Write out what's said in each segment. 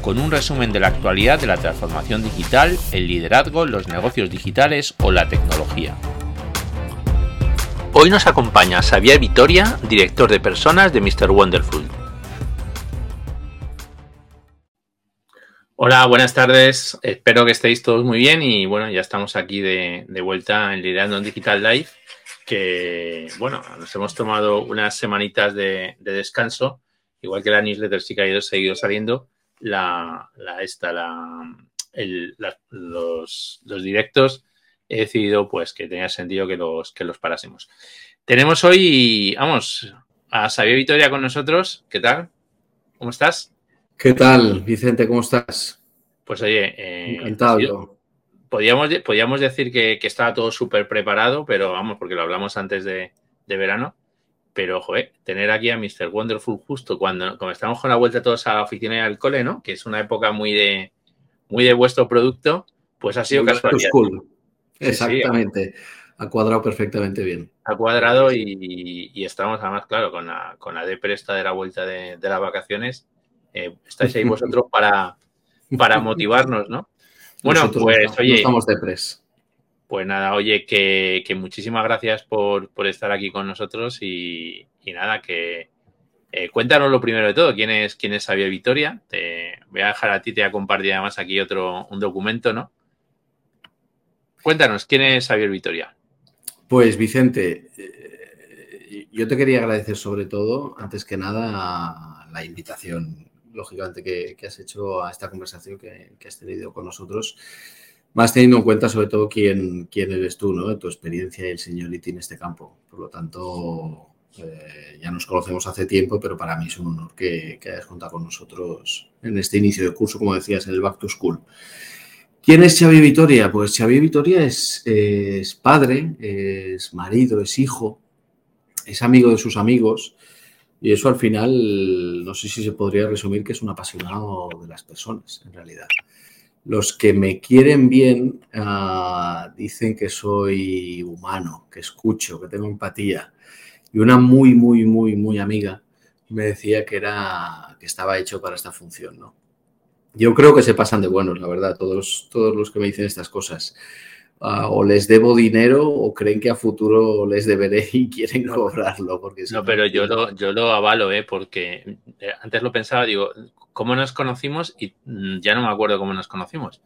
con un resumen de la actualidad de la transformación digital, el liderazgo, los negocios digitales o la tecnología. Hoy nos acompaña Xavier Vitoria, director de personas de Mr. Wonderful. Hola, buenas tardes. Espero que estéis todos muy bien y bueno, ya estamos aquí de, vuelta en Liderando en Digital Live, que bueno, nos hemos tomado unas semanitas de, de descanso, igual que la newsletter sí que ha ido seguido saliendo, la, la esta, la, los, los, directos, he decidido pues que tenía sentido que los, que los parásemos. Tenemos hoy, vamos, a Xavier Vitoria con nosotros. ¿Qué tal? ¿Cómo estás? ¿Qué tal, Vicente? ¿Cómo estás? Pues oye, eh, encantado. Podríamos, podríamos decir que, que estaba todo súper preparado, pero vamos, porque lo hablamos antes de, de verano. Pero, joder, tener aquí a Mr. Wonderful justo cuando, como estamos con la vuelta todos a la oficina y al cole, ¿no? Que es una época muy de, muy de vuestro producto, pues ha sido casualidad. Exactamente. ha cuadrado perfectamente bien. Ha cuadrado y, estamos además, claro, con la, con la presta de la vuelta de, las vacaciones. Eh, estáis ahí vosotros para, para motivarnos, ¿no? Bueno, pues oye. estamos depres. Pues nada, oye, que, muchísimas gracias por, estar aquí con nosotros y, nada, que eh, cuéntanos lo primero de todo, quién es, quién es Xavier Victoria. Te voy a dejar a ti, te voy a compartir además aquí otro, un documento, ¿no? Cuéntanos, ¿quién es Xavier Victoria? Pues Vicente, eh, yo te quería agradecer sobre todo, antes que nada, la invitación, lógicamente, que, has hecho a esta conversación que has tenido con nosotros más teniendo en cuenta sobre todo quién, quién eres tú, ¿no? Tu experiencia y el seniority en este campo. Por lo tanto, eh, ya nos conocemos hace tiempo, pero para mí es un honor que, que, hayas contado con nosotros en este inicio de curso, como decías, en el Back to School. ¿Quién es Xavi Vitoria? Pues Xavi Vitoria es, es padre, es marido, es hijo, es amigo de sus amigos y eso al final, no sé si se podría resumir que es un apasionado de las personas, en realidad. Los que me quieren bien ah, dicen que soy humano, que escucho, que tengo empatía. Y una muy, muy, muy, muy amiga me decía que era que estaba hecho para esta función, ¿no? Yo creo que se pasan de buenos, la verdad, todos, todos los que me dicen estas cosas. Ah, o les debo dinero o creen que a futuro les deberé y quieren cobrarlo. Porque no, pero yo lo, yo lo avalo, ¿eh? porque eh, antes lo pensaba, digo, cómo nos conocimos y mm, ya no me acuerdo cómo nos conocimos.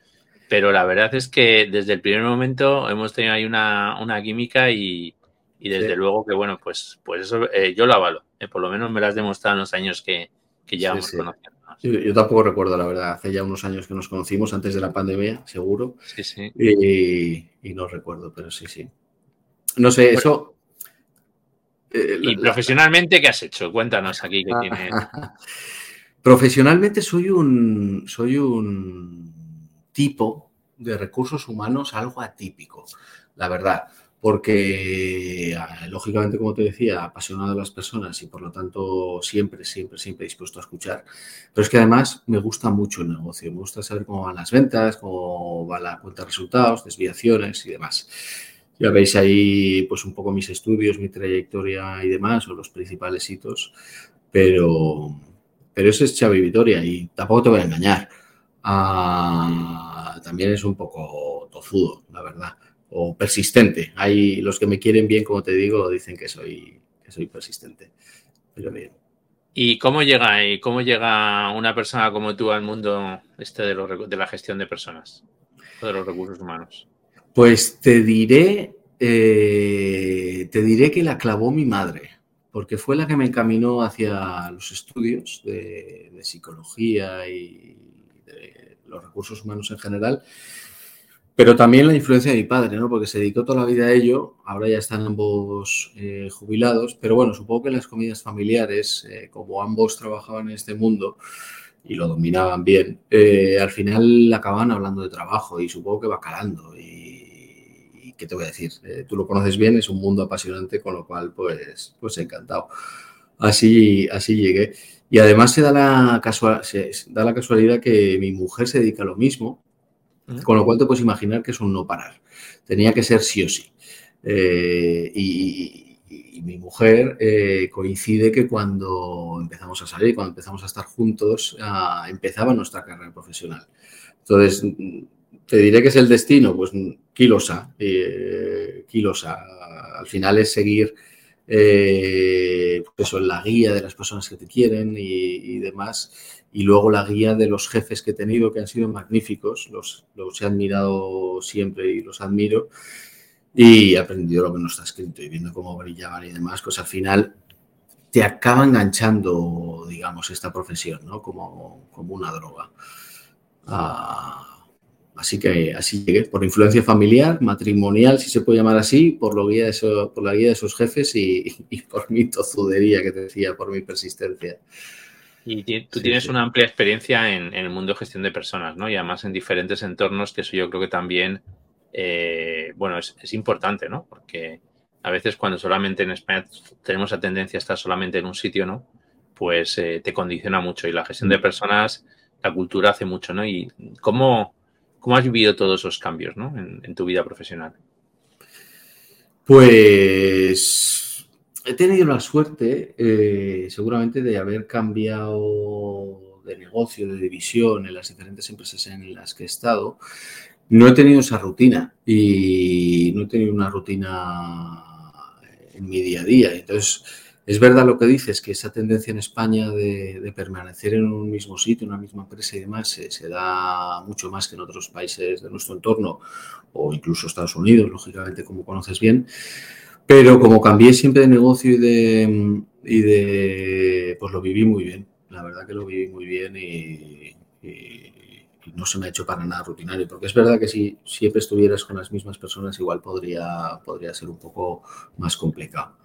Pero la verdad es que desde el primer momento hemos tenido ahí una, química y, desde luego que, bueno, pues, pues eso eh, yo lo avalo. Eh, por lo menos me lo has demostrado en los años que, que llevamos conociendo. Yo, tampoco recuerdo, la verdad. Hace ya unos años que nos conocimos, antes de la pandemia, seguro. Sí, sí. Y, no recuerdo, pero sí, sí. No sé, eso. Eh, ¿Y profesionalmente qué has hecho? Cuéntanos aquí qué tienes. Profesionalmente soy un, soy un tipo de recursos humanos algo atípico, la verdad, porque ah, lógicamente, como te decía, apasionado de las personas y por lo tanto siempre, siempre, siempre dispuesto a escuchar. Pero es que además me gusta mucho el negocio, me gusta saber cómo van las ventas, cómo va la cuenta de resultados, desviaciones y demás. Ya veis ahí pues un poco mis estudios, mi trayectoria y demás, o los principales hitos, pero pero ese es Xavi Vitoria y tampoco te voy a engañar. Ah, también es un poco tozudo, la verdad, o persistente. Hay los que me quieren bien, como te digo, dicen que soy, que soy persistente. Pero bien. ¿Y cómo llega, y cómo llega una persona como tú al mundo este de, de la gestión de personas, de los recursos humanos? Pues te diré, eh, te diré que la clavó mi madre porque fue la que me encaminó hacia los estudios de, psicología y de los recursos humanos en general, pero también la influencia de mi padre, ¿no? porque se dedicó toda la vida a ello, ahora ya están ambos eh, jubilados, pero bueno, supongo que en las comidas familiares, eh, como ambos trabajaban en este mundo, y lo dominaban bien, eh, al final acababan hablando de trabajo y supongo que va calando. Y, qué te voy a decir, eh, tú lo conoces bien, es un mundo apasionante, con lo cual, pues, pues encantado. Así, así llegué. Y además se da, la casual, se da la casualidad que mi mujer se dedica a lo mismo, con lo cual te puedes imaginar que es un no parar. Tenía que ser sí o sí. Eh, y, mi mujer eh, coincide que cuando empezamos a salir, cuando empezamos a estar juntos, ah, empezaba nuestra carrera profesional. Entonces, te diré que es el destino, pues kilosa, eh, kilosa. Al final es seguir eh, pues la guía de las personas que te quieren y, demás. Y luego la guía de los jefes que he tenido, que han sido magníficos, los, los he admirado siempre y los admiro y he aprendido lo que no está escrito y viendo cómo brillaban y demás, pues al final te acaba enganchando, digamos, esta profesión, ¿no? Como, como una droga. Ah, así que así llegué, por influencia familiar, matrimonial, si se puede llamar así, por, lo guía de por la guía de esos jefes y, por mi tozudería que te decía, por mi persistencia. Y tú tienes una amplia experiencia en, en, el mundo de gestión de personas, ¿no? Y además en diferentes entornos, que eso yo creo que también eh, bueno, es, importante, ¿no? Porque a veces cuando solamente en España tenemos la tendencia a estar solamente en un sitio, ¿no? Pues eh, te condiciona mucho y la gestión de personas, la cultura hace mucho, ¿no? Y cómo, cómo has vivido todos esos cambios, ¿no? En, tu vida profesional. Pues he tenido la suerte, eh, seguramente, de haber cambiado de negocio, de división en las diferentes empresas en las que he estado no he tenido esa rutina y no he tenido una rutina en mi día a día. Entonces, es verdad lo que dices, que esa tendencia en España de, permanecer en un mismo sitio, en una misma empresa y demás, se, da mucho más que en otros países de nuestro entorno o incluso Estados Unidos, lógicamente, como conoces bien. Pero como cambié siempre de negocio y de, y de pues lo viví muy bien. La verdad que lo viví muy bien y no se me ha hecho para nada rutinario, porque es verdad que si siempre estuvieras con las mismas personas igual podría, podría ser un poco más complicado.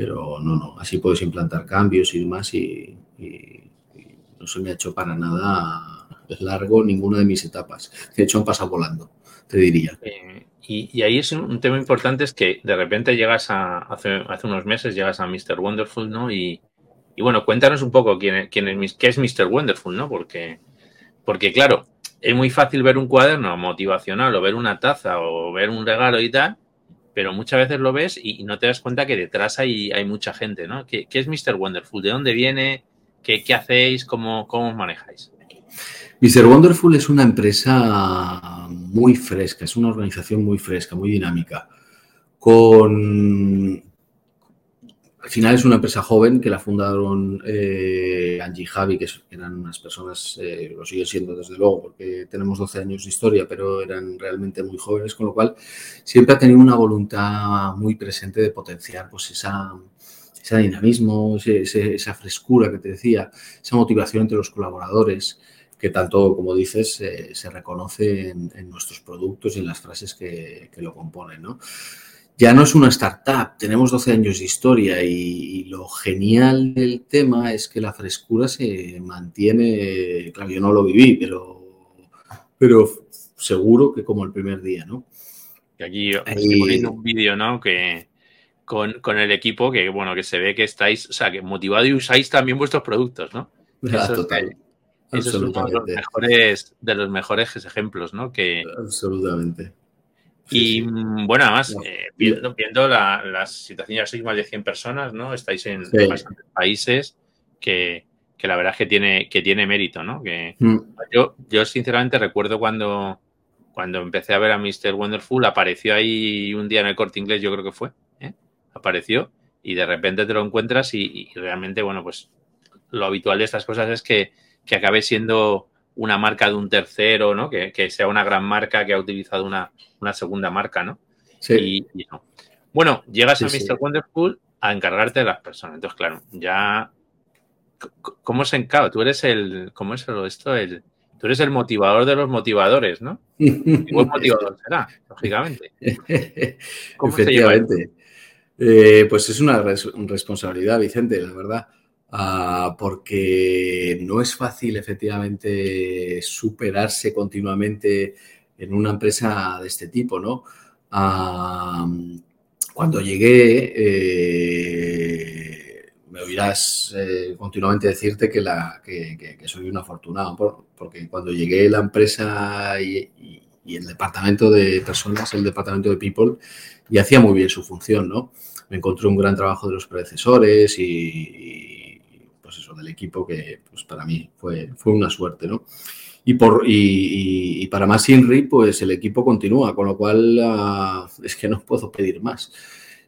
Pero no, no, así puedes implantar cambios y demás y, no se me ha hecho para nada largo ninguna de mis etapas. De hecho, han pasado volando, te diría. Eh, y, ahí es un, tema importante, es que de repente llegas a, hace, hace unos meses, llegas a Mr. Wonderful, ¿no? Y, y bueno, cuéntanos un poco quién, quién es, qué es Mr. Wonderful, ¿no? Porque, porque claro, es muy fácil ver un cuaderno motivacional o ver una taza o ver un regalo y tal, pero muchas veces lo ves y, no te das cuenta que detrás hay, hay mucha gente, ¿no? ¿Qué, es Mr. Wonderful? ¿De dónde viene? ¿Qué, hacéis? ¿Cómo, ¿Cómo os manejáis? Mr. Wonderful es una empresa muy fresca, es una organización muy fresca, muy dinámica, con al final es una empresa joven que la fundaron eh, Angie y Javi, que eran unas personas, eh, lo siguen siendo desde luego, porque tenemos 12 años de historia, pero eran realmente muy jóvenes, con lo cual siempre ha tenido una voluntad muy presente de potenciar pues, esa, ese dinamismo, esa frescura que te decía, esa motivación entre los colaboradores, que tanto, como dices, eh, se reconoce en, nuestros productos y en las frases que, que lo componen. ¿no? Ya no es una startup, tenemos 12 años de historia y, lo genial del tema es que la frescura se mantiene, claro, yo no lo viví, pero, pero seguro que como el primer día, ¿no? Y aquí estoy poniendo un vídeo, ¿no? Que con, el equipo, que bueno, que se ve que estáis, o sea, que motivado y usáis también vuestros productos, ¿no? Ah, total. Es, eso es uno de los mejores, de los mejores ejemplos, ¿no? Que, Absolutamente. Y mm, bueno, además, eh, viendo, viendo la, la, situación, ya sois más de 100 personas, ¿no? Estáis en bastantes países que, que, la verdad es que tiene, que tiene mérito, ¿no? Que mm. yo, yo sinceramente recuerdo cuando, cuando empecé a ver a Mr. Wonderful, apareció ahí un día en el corte inglés, yo creo que fue, ¿eh? apareció y de repente te lo encuentras y, y, realmente, bueno, pues lo habitual de estas cosas es que, que acabe siendo una marca de un tercero, ¿no? Que, que sea una gran marca que ha utilizado una, una segunda marca, ¿no? Sí. Y, no. Bueno, llegas a Mr. Wonderful a encargarte de las personas. Entonces, claro, ya. ¿Cómo se encarga? Tú eres el. ¿Cómo es esto? El, tú eres el motivador de los motivadores, ¿no? buen motivador será, lógicamente. Efectivamente. Eh, pues es una responsabilidad, Vicente, la verdad. Ah, porque no es fácil efectivamente superarse continuamente en una empresa de este tipo, ¿no? Ah, cuando llegué, eh, me oirás eh, continuamente decirte que, la, que, soy un afortunado, porque cuando llegué la empresa y, el departamento de personas, el departamento de people, y hacía muy bien su función, ¿no? Me encontré un gran trabajo de los predecesores y, pues eso, del equipo que pues para mí fue, fue una suerte, ¿no? Y, por, y, para más Inri, pues el equipo continúa, con lo cual ah, es que no puedo pedir más.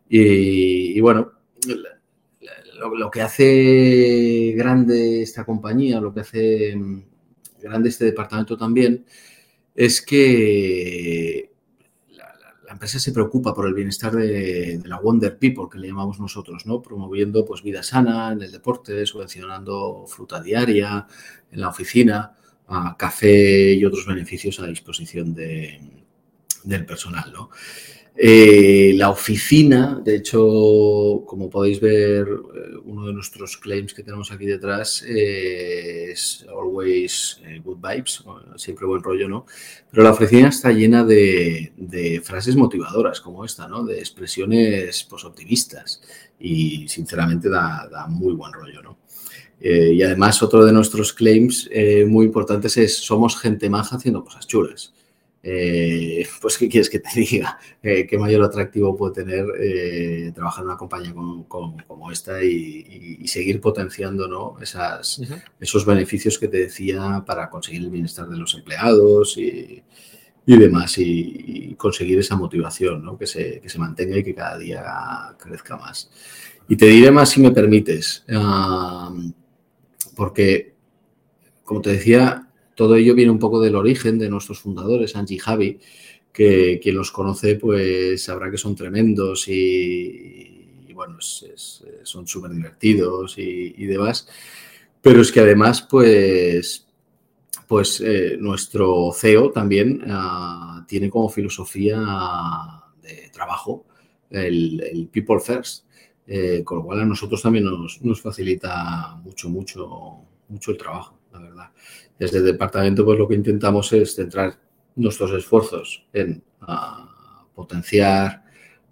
Y, bueno, lo, que hace grande esta compañía, lo que hace mm, grande este departamento también, es que la, empresa se preocupa por el bienestar de, la Wonder People, que le llamamos nosotros, ¿no? Promoviendo pues vida sana en el deporte, subvencionando fruta diaria en la oficina café y otros beneficios a disposición del personal. Eh, la oficina, de hecho, como podéis ver, eh, uno de nuestros claims que tenemos aquí detrás es always eh, good vibes, siempre buen rollo, ¿no? Pero la oficina está llena de, frases motivadoras como esta, ¿no? De expresiones pues, optimistas y sinceramente da, muy buen rollo, ¿no? Eh, y además otro de nuestros claims eh, muy importantes es somos gente maja haciendo cosas chulas. Eh, pues, ¿qué quieres que te diga? ¿Qué mayor atractivo puede tener trabajar en una compañía como, esta y, seguir potenciando ¿no? Esas, esos beneficios que te decía para conseguir el bienestar de los empleados y, demás y, conseguir esa motivación ¿no? que, se, que, se, mantenga y que cada día crezca más. Y te diré más si me permites porque, como te decía, todo ello viene un poco del origen de nuestros fundadores, Angie y Javi, que quien los conoce pues sabrá que son tremendos y, bueno, son súper divertidos y, demás. Pero es que además, pues, pues eh, nuestro CEO también ah, tiene como filosofía de trabajo el People First. Eh, con lo cual a nosotros también nos, facilita mucho, mucho, mucho el trabajo, la verdad. Desde el departamento, pues lo que intentamos es centrar nuestros esfuerzos en ah, potenciar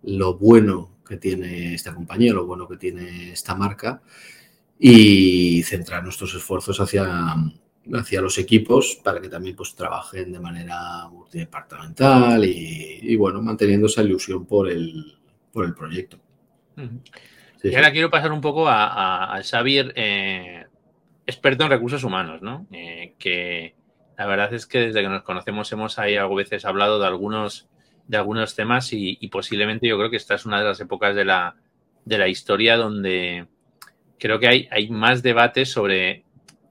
lo bueno que tiene esta compañía, lo bueno que tiene esta marca y centrar nuestros esfuerzos hacia, hacia los equipos para que también pues, trabajen de manera multidepartamental y, bueno, manteniendo esa ilusión por el, por el proyecto. Y ahora quiero pasar un poco a, Xavier, eh, experto en recursos humanos, ¿no? Eh, que la verdad es que desde que nos conocemos hemos ahí a veces hablado de algunos, de algunos temas y, posiblemente yo creo que esta es una de las épocas de la, de la historia donde creo que hay, hay más debates sobre,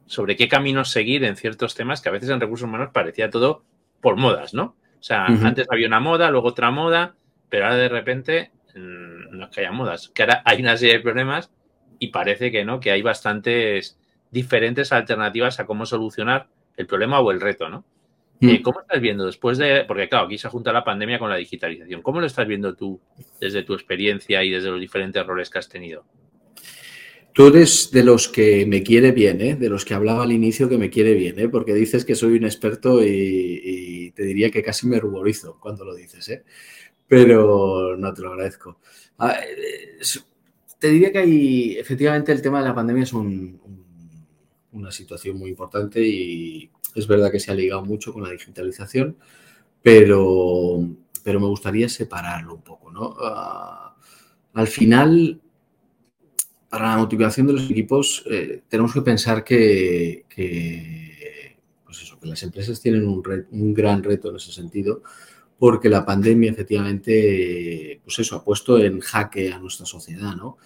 sobre qué caminos seguir en ciertos temas que a veces en recursos humanos parecía todo por modas, ¿no? O sea, antes había una moda, luego otra moda, pero ahora de repente Mm, no es que haya modas, que ahora hay una serie de problemas y parece que no, que hay bastantes diferentes alternativas a cómo solucionar el problema o el reto, ¿no? Mm. Eh, ¿Cómo estás viendo después de, porque claro, aquí se junta la pandemia con la digitalización, ¿cómo lo estás viendo tú desde tu experiencia y desde los diferentes roles que has tenido? Tú eres de los que me quiere bien, ¿eh? de los que hablaba al inicio que me quiere bien, ¿eh? porque dices que soy un experto y, y, te diría que casi me ruborizo cuando lo dices. ¿eh? pero no te lo agradezco. Ah, te diría que hay, efectivamente, el tema de la pandemia es una situación muy importante y es verdad que se ha ligado mucho con la digitalización, pero, pero me gustaría separarlo un poco, ¿no? Ah, al final, para la motivación de los equipos, eh, tenemos que pensar que, pues eso, que las empresas tienen un, un gran reto en ese sentido porque la pandemia efectivamente, pues eso, ha puesto en jaque a nuestra sociedad, ¿no?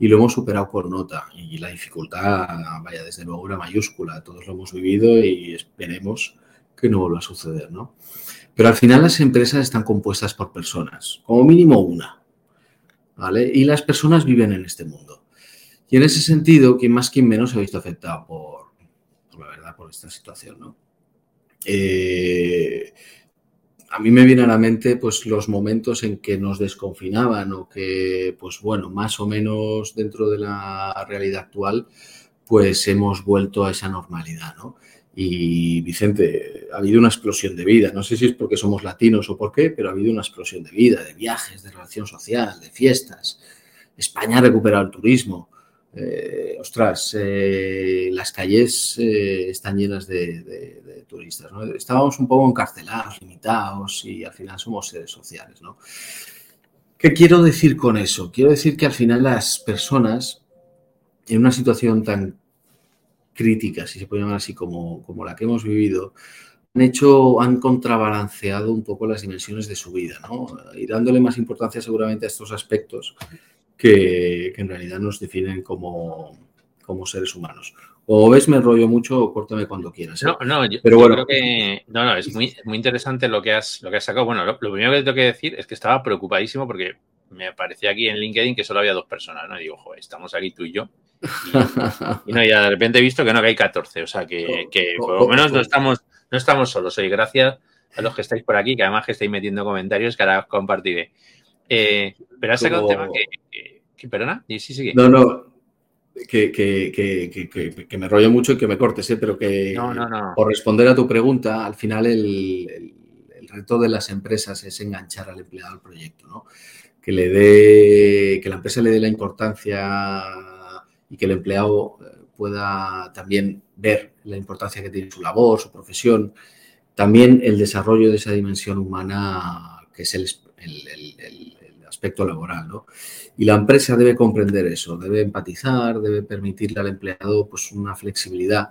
Y lo hemos superado por nota. Y la dificultad, vaya, desde luego era mayúscula. Todos lo hemos vivido y esperemos que no vuelva a suceder, ¿no? Pero al final las empresas están compuestas por personas, como mínimo una, ¿vale? Y las personas viven en este mundo. Y en ese sentido, quien más, quien menos se ha visto afectado por, por la verdad, por esta situación, ¿no? Eh, a mí me vienen a la mente pues los momentos en que nos desconfinaban o que, pues bueno, más o menos dentro de la realidad actual, pues hemos vuelto a esa normalidad, ¿no? Y Vicente, ha habido una explosión de vida. No sé si es porque somos latinos o por qué, pero ha habido una explosión de vida, de viajes, de relación social, de fiestas. España ha recuperado el turismo. Eh, ostras, eh, las calles eh, están llenas de, turistas. Estábamos un poco encarcelados, limitados y al final somos seres sociales. ¿no? ¿Qué quiero decir con eso? Quiero decir que al final las personas en una situación tan crítica, si se puede llamar así, como, como la que hemos vivido, han hecho, han contrabalanceado un poco las dimensiones de su vida, ¿no? Y dándole más importancia seguramente a estos aspectos que, en realidad nos definen como, como seres humanos. O ves, me enrollo mucho o córtame cuando quieras. ¿eh? No, no, yo, Pero bueno. creo que no, no, es muy, muy interesante lo que has, lo que has sacado. Bueno, lo, primero que tengo que decir es que estaba preocupadísimo porque me aparecía aquí en LinkedIn que solo había dos personas, ¿no? Y digo, joder, estamos aquí tú y yo. Y, no, ya de repente he visto que no, que hay 14. O sea, que, que por lo menos no estamos, no estamos solos hoy. Gracias a los que estáis por aquí, que además que estáis metiendo comentarios que ahora compartiré. Eh, pero has sacado un tema que, ¿Perdona? ¿Y sí sigue? No, no. Que, que, me rollo mucho y que me cortes, ¿eh? pero que por responder a tu pregunta, al final el, reto de las empresas es enganchar al empleado al proyecto, ¿no? Que le dé, que la empresa le dé la importancia y que el empleado eh, pueda también ver la importancia que tiene su labor, su profesión, también el desarrollo de esa dimensión humana que es el, aspecto laboral. ¿no? Y la empresa debe comprender eso, debe empatizar, debe permitirle al empleado pues, una flexibilidad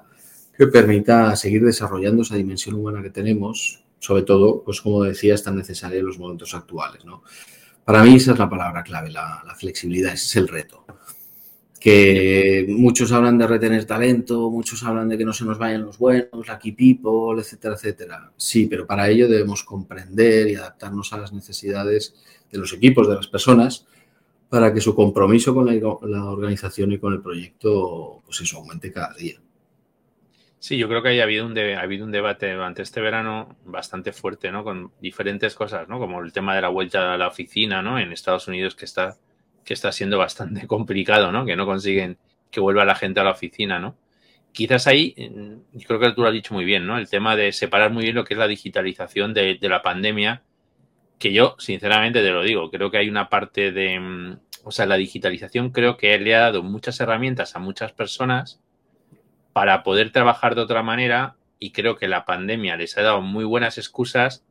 que permita seguir desarrollando esa dimensión humana que tenemos, sobre todo, pues como decía, es tan necesaria en los momentos actuales. ¿no? Para mí esa es la palabra clave, la, la flexibilidad, ese es el reto que muchos hablan de retener talento, muchos hablan de que no se nos vayan los buenos, la key people, etcétera, etcétera. Sí, pero para ello debemos comprender y adaptarnos a las necesidades de los equipos, de las personas, para que su compromiso con la, organización y con el proyecto, pues aumente cada día. Sí, yo creo que ha habido un, ha habido un debate durante este verano bastante fuerte, ¿no? Con diferentes cosas, ¿no? Como el tema de la vuelta a la oficina, ¿no? En Estados Unidos que está que está siendo bastante complicado, ¿no? Que no consiguen que vuelva la gente a la oficina, ¿no? Quizás ahí, yo creo que tú lo has dicho muy bien, ¿no? El tema de separar muy bien lo que es la digitalización de, la pandemia, que yo, sinceramente, te lo digo, creo que hay una parte de, mm, o sea, la digitalización creo que le ha dado muchas herramientas a muchas personas para poder trabajar de otra manera y creo que la pandemia les ha dado muy buenas excusas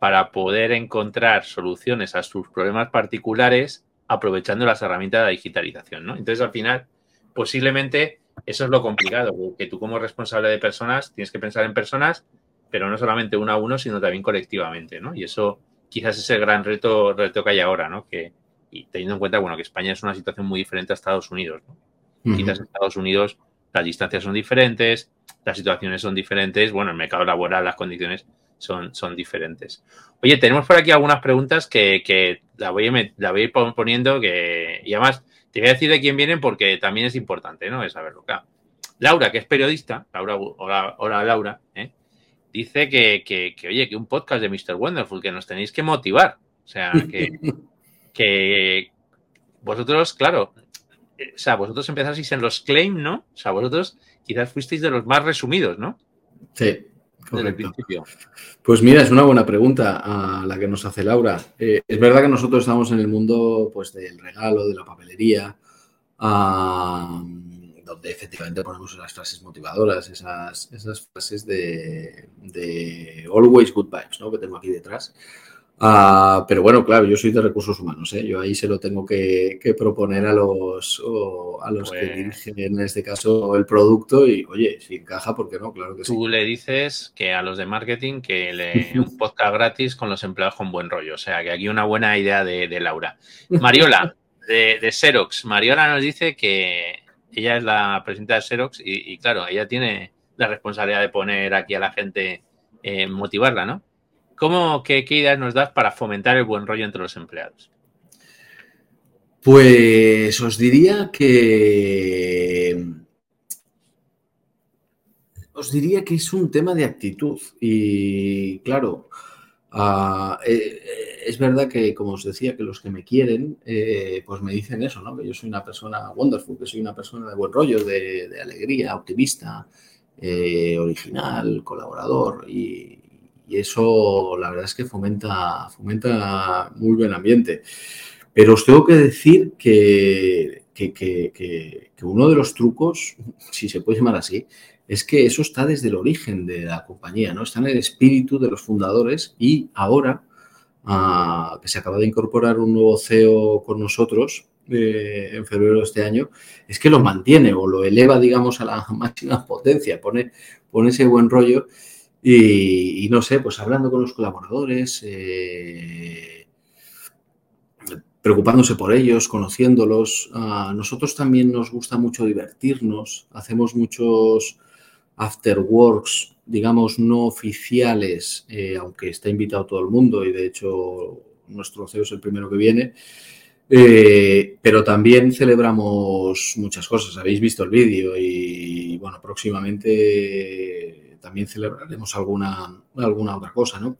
para poder encontrar soluciones a sus problemas particulares aprovechando las herramientas de la digitalización, ¿no? Entonces, al final, posiblemente eso es lo complicado, que tú como responsable de personas tienes que pensar en personas, pero no solamente uno a uno, sino también colectivamente, ¿no? Y eso quizás es el gran reto, reto que hay ahora, ¿no? Que, y teniendo en cuenta, bueno, que España es una situación muy diferente a Estados Unidos, ¿no? Quizás en Estados Unidos las distancias son diferentes, las situaciones son diferentes, bueno, el mercado laboral, las condiciones son, son diferentes. Oye, tenemos por aquí algunas preguntas que, que la, voy a, la voy a ir poniendo que, y además te voy a decir de quién vienen porque también es importante, ¿no? Es saberlo, claro. Laura, que es periodista, Laura, hola, Laura, ¿eh? dice que, que, que, oye, que un podcast de Mr. Wonderful, que nos tenéis que motivar. O sea, que, que vosotros, claro, eh, o sea, vosotros empezasteis en los claim, ¿no? O sea, vosotros quizás fuisteis de los más resumidos, ¿no? Sí. Correcto. Pues mira, es una buena pregunta a la que nos hace Laura. Eh, es verdad que nosotros estamos en el mundo pues, del regalo, de la papelería, donde efectivamente ponemos las frases motivadoras, esas, esas frases de, de always good vibes, ¿no? que tengo aquí detrás. Ah, pero bueno, claro, yo soy de recursos humanos, ¿eh? yo ahí se lo tengo que, proponer a los, a los que pues dirigen en este caso el producto y oye, si encaja, ¿por qué no? Claro que sí. Tú le dices que a los de marketing que le un podcast gratis con los empleados con buen rollo, o sea que aquí una buena idea de, Laura. Mariola, de, de, Xerox, Mariola nos dice que ella es la presidenta de Xerox y, claro, ella tiene la responsabilidad de poner aquí a la gente, eh, motivarla, ¿no? ¿Cómo, qué, ideas nos das para fomentar el buen rollo entre los empleados? Pues os diría que os diría que es un tema de actitud y claro, ah, eh, es verdad que, como os decía, que los que me quieren, eh, pues me dicen eso, ¿no? Que yo soy una persona wonderful, que soy una persona de buen rollo, de, alegría, optimista, eh, original, colaborador. Y, eso, la verdad es que fomenta, fomenta muy buen ambiente. Pero os tengo que decir que, que uno de los trucos, si se puede llamar así, es que eso está desde el origen de la compañía, ¿no? Está en el espíritu de los fundadores y ahora ah, que se acaba de incorporar un nuevo CEO con nosotros eh, en febrero de este año, es que lo mantiene o lo eleva, digamos, a la máxima potencia, pone, pone ese buen rollo y, no sé, pues hablando con los colaboradores, eh, preocupándose por ellos, conociéndolos. A nosotros también nos gusta mucho divertirnos, hacemos muchos afterworks, digamos, no oficiales, eh, aunque está invitado todo el mundo y de hecho nuestro CEO es el primero que viene. Eh, pero también celebramos muchas cosas. Habéis visto el vídeo y, bueno, próximamente también celebraremos alguna, alguna otra cosa, ¿no?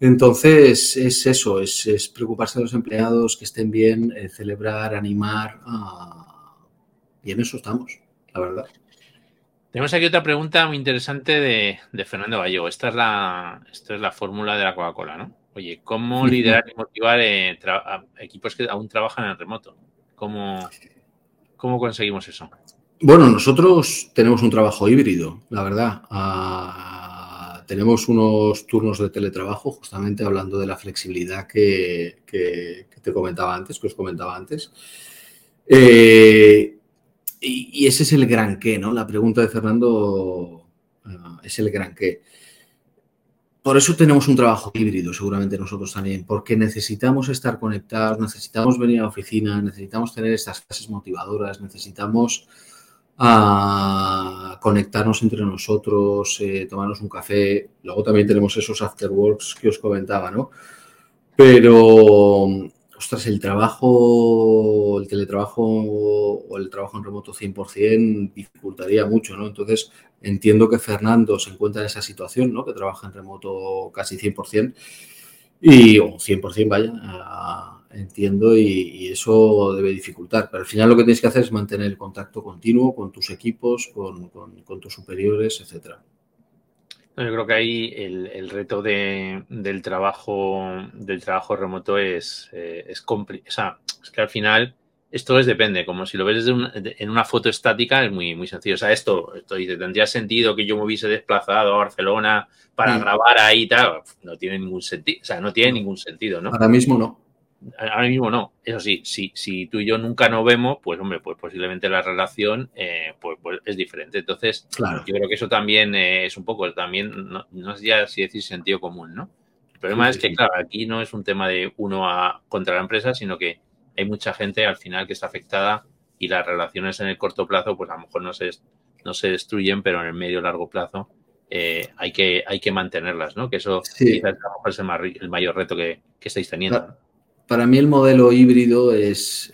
Entonces, es eso, es, preocuparse de los empleados, que estén bien, eh, celebrar, animar. y en eso estamos, la verdad. Tenemos aquí otra pregunta muy interesante de, Fernando Gallego. Esta es la, esta es la fórmula de la Coca-Cola, ¿no? Oye, ¿cómo liderar y motivar eh, equipos que aún trabajan en remoto? ¿Cómo, ¿Cómo conseguimos eso? Bueno, nosotros tenemos un trabajo híbrido, la verdad. Ah, tenemos unos turnos de teletrabajo, justamente hablando de la flexibilidad que, te comentaba antes, que os comentaba antes. Eh, y, ese es el gran qué, ¿no? La pregunta de Fernando ah, es el gran qué. Por eso tenemos un trabajo híbrido, seguramente nosotros también, porque necesitamos estar conectados, necesitamos venir a la oficina, necesitamos tener estas clases motivadoras, necesitamos ah, conectarnos entre nosotros, eh, tomarnos un café. Luego también tenemos esos afterworks que os comentaba, ¿no? Pero ostras, el trabajo, el teletrabajo o el trabajo en remoto 100% dificultaría mucho, ¿no? Entonces, entiendo que Fernando se encuentra en esa situación, ¿no? Que trabaja en remoto casi 100% y, o 100%, vaya, ah, entiendo y, eso debe dificultar. Pero al final lo que tienes que hacer es mantener el contacto continuo con tus equipos, con, con tus superiores, etcétera. Yo creo que ahí el, reto del trabajo del trabajo remoto es, eh, es. O sea, es que al final esto es depende. Como si lo ves en una foto estática es muy, muy sencillo. O sea, esto, esto dice, tendría sentido que yo me hubiese desplazado a Barcelona para grabar ahí y tal. No tiene ningún sentido. O sea, no tiene ningún sentido, ¿no? Ahora mismo no ahora mismo no. Eso sí, si, si tú y yo nunca nos vemos, pues hombre, pues posiblemente la relación eh, pues, pues, es diferente. Entonces, claro. yo creo que eso también eh, es un poco, también, no, no es ya si decir sentido común, ¿no? El problema es que, claro, aquí no es un tema de uno a, contra la empresa, sino que hay mucha gente al final que está afectada y las relaciones en el corto plazo, pues a lo mejor no se, no se destruyen, pero en el medio largo plazo eh, hay, que, hay que mantenerlas, ¿no? Que eso quizás es el, mayor reto que, que estáis teniendo para mí el modelo híbrido es,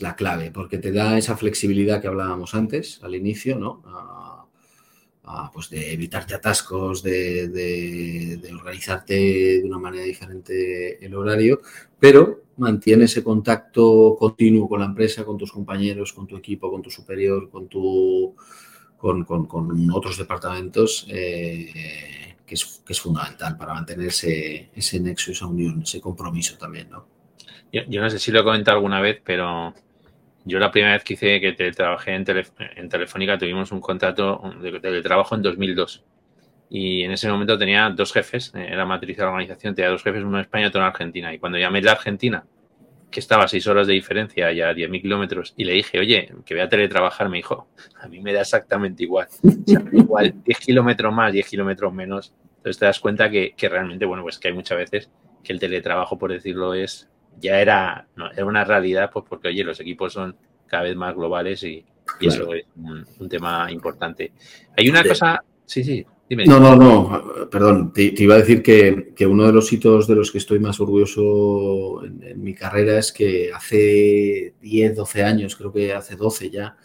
la clave, porque te da esa flexibilidad que hablábamos antes, al inicio, ¿no? pues de evitarte atascos, de, organizarte de una manera diferente el horario, pero mantiene ese contacto continuo con la empresa, con tus compañeros, con tu equipo, con tu superior, con, tu, con, otros departamentos, eh, que, es, fundamental para mantener ese, ese nexo, esa unión, ese compromiso también, ¿no? Yo, no sé si lo he comentado alguna vez, pero yo la primera vez que hice que trabajé en, en Telefónica tuvimos un contrato de teletrabajo en 2002. Y en ese momento tenía dos jefes, eh, era matriz de la organización, tenía dos jefes, uno en España y otro en Argentina. Y cuando llamé de Argentina, que estaba a seis horas de diferencia y a 10.000 kilómetros, y le dije, oye, que voy a teletrabajar, me dijo, a mí me da exactamente igual. igual, 10 kilómetros más, 10 kilómetros menos. Entonces te das cuenta que realmente, bueno, pues que hay muchas veces que el teletrabajo, por decirlo, es ya era, era una realidad, pues porque, oye, los equipos son cada vez más globales y, eso es un, tema importante. Hay una cosa, sí, sí, dime. No, no, no, perdón, te, iba a decir que, uno de los hitos de los que estoy más orgulloso en, mi carrera es que hace 10, 12 años, creo que hace 12 ya,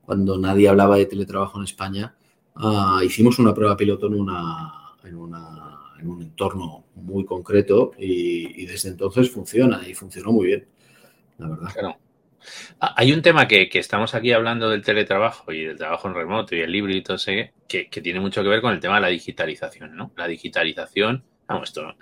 cuando nadie hablaba de teletrabajo en España, ah, hicimos una prueba piloto en una, en una en un entorno muy concreto y, desde entonces funciona y funcionó muy bien, la verdad. Ah, hay un tema que, estamos aquí hablando del teletrabajo y del trabajo en remoto y el libro y todo ese, que, tiene mucho que ver con el tema de la digitalización, ¿no? La digitalización, vamos, esto,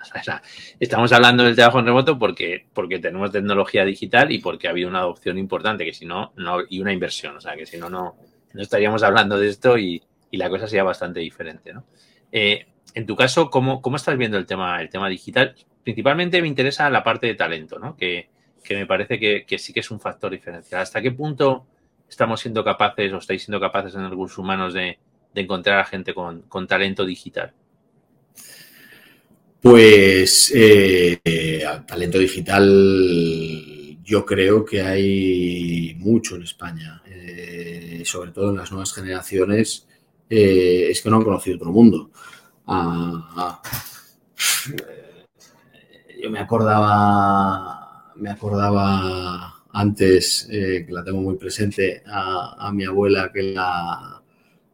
estamos hablando del trabajo en remoto porque, porque tenemos tecnología digital y porque ha habido una adopción importante, que si no, no y una inversión, o sea, que si no, no, estaríamos hablando de esto y, la cosa sería bastante diferente, ¿no? Eh, en tu caso, ¿cómo, ¿cómo, estás viendo el tema, el tema digital? Principalmente me interesa la parte de talento, ¿no? Que, que me parece que, sí que es un factor diferencial. ¿Hasta qué punto estamos siendo capaces o estáis siendo capaces en recursos humanos de, encontrar a gente con, talento digital? Pues eh, talento digital yo creo que hay mucho en España, eh, sobre todo en las nuevas generaciones, eh, es que no han conocido otro mundo. Yo me acordaba me acordaba antes, eh, que la tengo muy presente, a, mi abuela que la,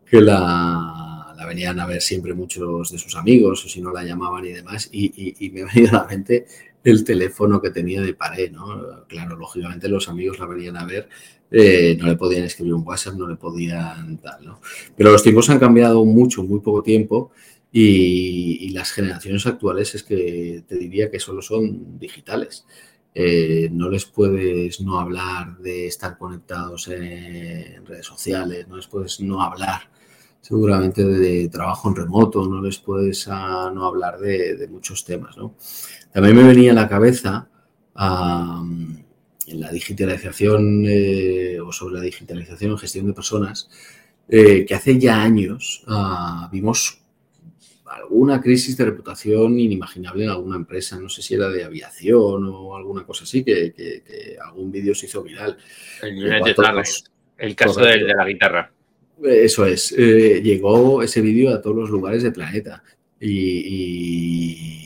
que la, venían a ver siempre muchos de sus amigos, o si no la llamaban y demás, y, me ha venido a la mente el teléfono que tenía de pared, ¿no? Claro, lógicamente los amigos la venían a ver, eh, no le podían escribir un WhatsApp, no le podían tal, ¿no? Pero los tiempos han cambiado mucho, muy poco tiempo, y, las generaciones actuales es que te diría que solo son digitales. Eh, no les puedes no hablar de estar conectados en redes sociales, no les puedes no hablar seguramente de, trabajo en remoto, no les puedes ah, no hablar de, muchos temas. También me venía a la cabeza en la digitalización eh, o sobre la digitalización en gestión de personas, eh, que hace ya años ah, vimos alguna crisis de reputación inimaginable en alguna empresa, no sé si era de aviación o alguna cosa así, que, algún vídeo se hizo viral. El, caso de, la guitarra. Eso es, eh, llegó ese vídeo a todos los lugares del planeta y,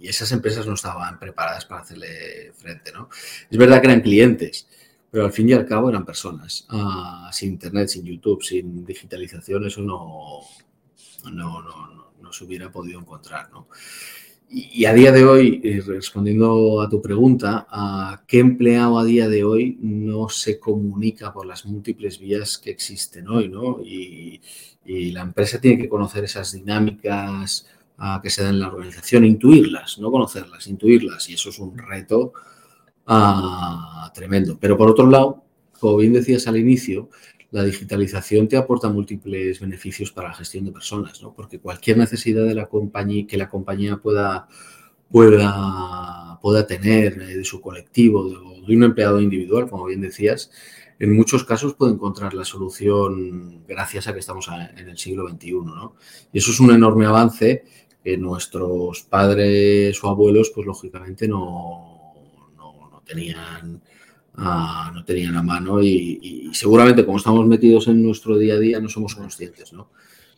esas empresas no estaban preparadas para hacerle frente, ¿no? Es verdad que eran clientes, pero al fin y al cabo eran personas. Ah, sin Internet, sin YouTube, sin digitalización, eso no, no, no, no se hubiera podido encontrar. ¿no? Y, a día de hoy, eh, respondiendo a tu pregunta, ¿a ¿qué empleado a día de hoy no se comunica por las múltiples vías que existen hoy? ¿no? Y, la empresa tiene que conocer esas dinámicas que se dan en la organización, intuirlas, no conocerlas, intuirlas. Y eso es un reto tremendo. Pero por otro lado, como bien decías al inicio, la digitalización te aporta múltiples beneficios para la gestión de personas, ¿no? porque cualquier necesidad de la compañía que la compañía pueda, tener eh, de su colectivo, de, de un empleado individual, como bien decías, en muchos casos puede encontrar la solución gracias a que estamos en el siglo XXI. ¿no? Y eso es un enorme avance que nuestros padres o abuelos, pues lógicamente no, no tenían no tenían a mano y, seguramente como estamos metidos en nuestro día a día no somos conscientes, ¿no?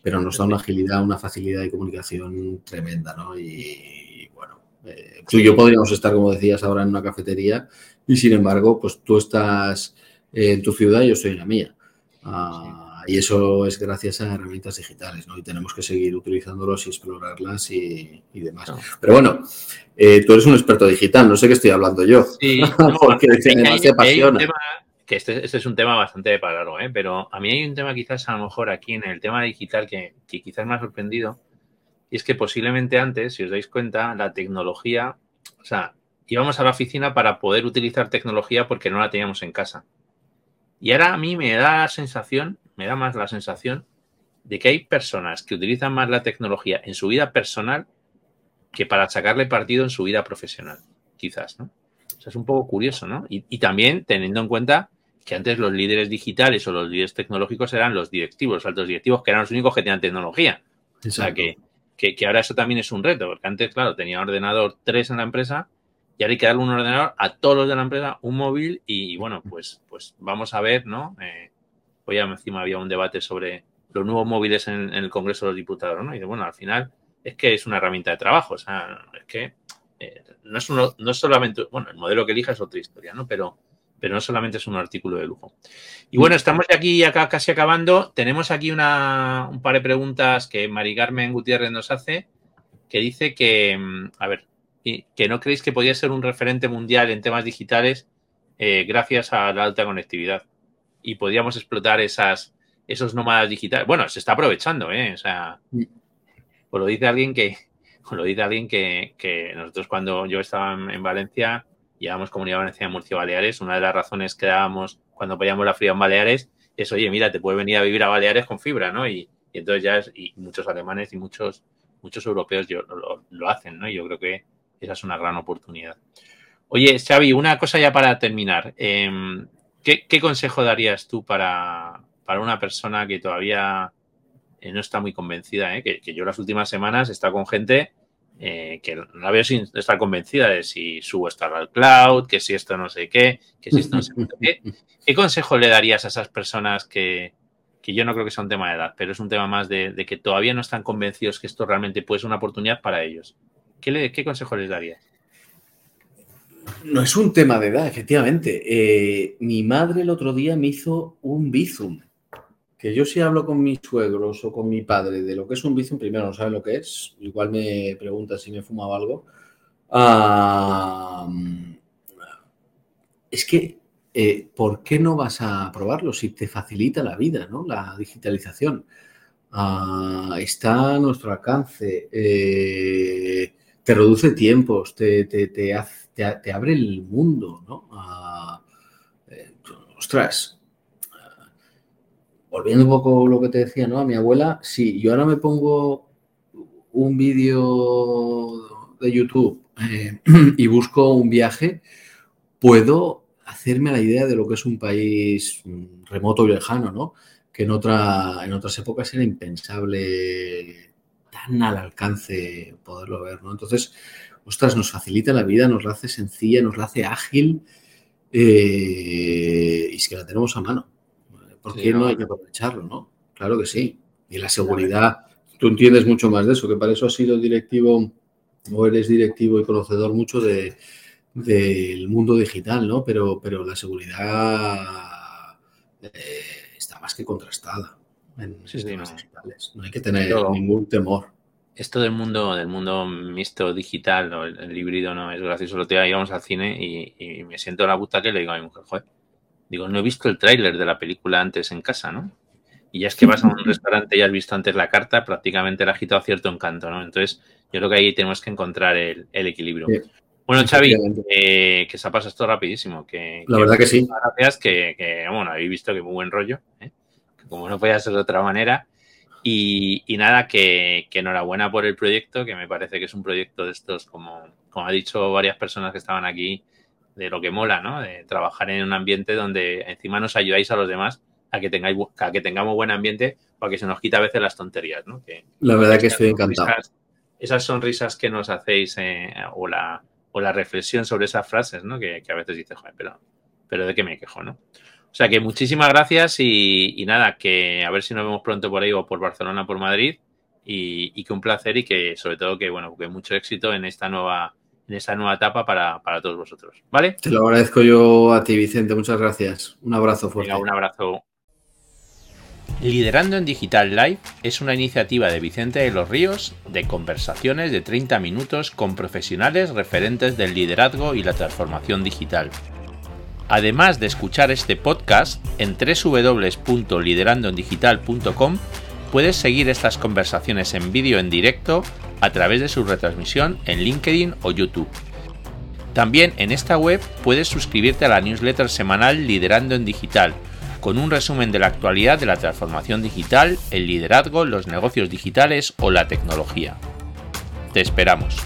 Pero nos da una agilidad, una facilidad de comunicación tremenda, ¿no? Y, bueno, eh, tú y yo podríamos estar, como decías, ahora en una cafetería y sin embargo, pues tú estás en tu ciudad y yo estoy en la mía. Ah, y eso es gracias a herramientas digitales, ¿no? Y tenemos que seguir utilizándolos y explorarlas y, demás. Pero bueno, eh, tú eres un experto digital, no sé qué estoy hablando yo. Sí, porque además te apasiona. que este, este, es un tema bastante parado, ¿eh? pero a mí hay un tema quizás a lo mejor aquí en el tema digital que, que quizás me ha sorprendido, y es que posiblemente antes, si os dais cuenta, la tecnología, o sea, íbamos a la oficina para poder utilizar tecnología porque no la teníamos en casa. Y ahora a mí me da la sensación me da más la sensación de que hay personas que utilizan más la tecnología en su vida personal que para sacarle partido en su vida profesional, quizás, ¿no? O sea, es un poco curioso, ¿no? Y, también teniendo en cuenta que antes los líderes digitales o los líderes tecnológicos eran los directivos, los altos directivos, que eran los únicos que tenían tecnología. O sea, que, que, ahora eso también es un reto, porque antes, claro, tenía ordenador tres en la empresa y ahora hay que darle un ordenador a todos los de la empresa, un móvil y, bueno, pues, pues vamos a ver, ¿no? Eh, hoy encima había un debate sobre los nuevos móviles en, el Congreso de los Diputados, ¿no? Y bueno, al final es que es una herramienta de trabajo, o sea, es que eh, no, es no es solamente, bueno, el modelo que elija es otra historia, ¿no? Pero, pero no solamente es un artículo de lujo. Y bueno, estamos aquí acá casi acabando. Tenemos aquí una, un par de preguntas que Mari Carmen Gutiérrez nos hace. que dice que, mm, a ver, que no creéis que podía ser un referente mundial en temas digitales eh, gracias a la alta conectividad. Y podríamos explotar esas, esos nómadas digitales. Bueno, se está aprovechando, ¿eh? O sea, pues lo dice alguien que, lo dice alguien que, que nosotros cuando yo estaba en, Valencia, llevamos Comunidad Valenciana de Murcia Baleares, una de las razones que dábamos cuando poníamos la fría en Baleares es, oye, mira, te puedes venir a vivir a Baleares con fibra, ¿no? Y, entonces ya es, y muchos alemanes y muchos, muchos europeos lo, lo, hacen, ¿no? Y yo creo que esa es una gran oportunidad. Oye, Xavi, una cosa ya para terminar. Em, ¿qué, consejo darías tú para, una persona que todavía eh, no está muy convencida? Eh? Que, yo las últimas semanas he estado con gente eh, que la veo sin estar convencida de si subo esto al cloud, que si esto no sé qué, que si esto no sé qué. ¿Qué consejo le darías a esas personas que, yo no creo que sea un tema de edad, pero es un tema más de, que todavía no están convencidos que esto realmente puede ser una oportunidad para ellos? ¿Qué, qué consejo les darías? No es un tema de edad, efectivamente. Eh, mi madre el otro día me hizo un bizum. Que yo si hablo con mis suegros o con mi padre de lo que es un bizum, primero no saben lo que es. Igual me pregunta si me he fumado algo. es que, eh, ¿por qué no vas a probarlo si te facilita la vida, ¿no? La digitalización. Ah, está a nuestro alcance. Eh, te reduce tiempos, te, te hace te, abre el mundo, ¿no? Eh, ostras, volviendo un poco a lo que te decía, ¿no? A mi abuela, si yo ahora me pongo un vídeo de YouTube eh, y busco un viaje, puedo hacerme la idea de lo que es un país remoto y lejano, ¿no? Que en, otra, en otras épocas era impensable tan al alcance poderlo ver, ¿no? Entonces, ostras, nos facilita la vida, nos la hace sencilla, nos la hace ágil eh, y es que la tenemos a mano. ¿Por qué no, hay que aprovecharlo, no? Claro que sí. Y la seguridad, tú entiendes mucho más de eso, que para eso has sido directivo o eres directivo y conocedor mucho de, del mundo digital, ¿no? Pero, pero la seguridad eh, está más que contrastada en sistemas digitales. No hay que tener ningún temor esto del mundo, del mundo mixto digital o el, híbrido no es gracioso. Lo te íbamos al cine y, me siento en la butaca y le digo a mi mujer, joder, digo, no he visto el tráiler de la película antes en casa, ¿no? Y ya es que vas a un restaurante y has visto antes la carta, prácticamente le ha agitado cierto encanto, ¿no? Entonces, yo creo que ahí tenemos que encontrar el, equilibrio. Bueno, Xavi, eh, que se ha pasado esto rapidísimo. Que, la verdad que sí. Gracias, que, que, bueno, habéis visto que muy buen rollo, ¿eh? que como no podía ser de otra manera. Y, nada, que, enhorabuena por el proyecto, que me parece que es un proyecto de estos, como, como ha dicho varias personas que estaban aquí, de lo que mola, ¿no? De trabajar en un ambiente donde encima nos ayudáis a los demás a que tengáis a que tengamos buen ambiente para que se nos quita a veces las tonterías, ¿no? la verdad que estoy encantado. Esas sonrisas que nos hacéis eh, o, la, o la reflexión sobre esas frases, ¿no? Que, a veces dices, joder, pero, pero ¿de qué me quejo, no? O sea que muchísimas gracias y, nada, que a ver si nos vemos pronto por ahí o por Barcelona, por Madrid. Y, que un placer y que sobre todo que bueno, que mucho éxito en esta nueva, en esta nueva etapa para, todos vosotros. ¿Vale? Te lo agradezco yo a ti, Vicente. Muchas gracias. Un abrazo fuerte. un abrazo. Liderando en Digital Live es una iniciativa de Vicente de los Ríos de conversaciones de 30 minutos con profesionales referentes del liderazgo y la transformación digital. Además de escuchar este podcast, en www.liderandoendigital.com puedes seguir estas conversaciones en vídeo en directo a través de su retransmisión en LinkedIn o YouTube. También en esta web puedes suscribirte a la newsletter semanal Liderando en Digital, con un resumen de la actualidad de la transformación digital, el liderazgo, los negocios digitales o la tecnología. Te esperamos.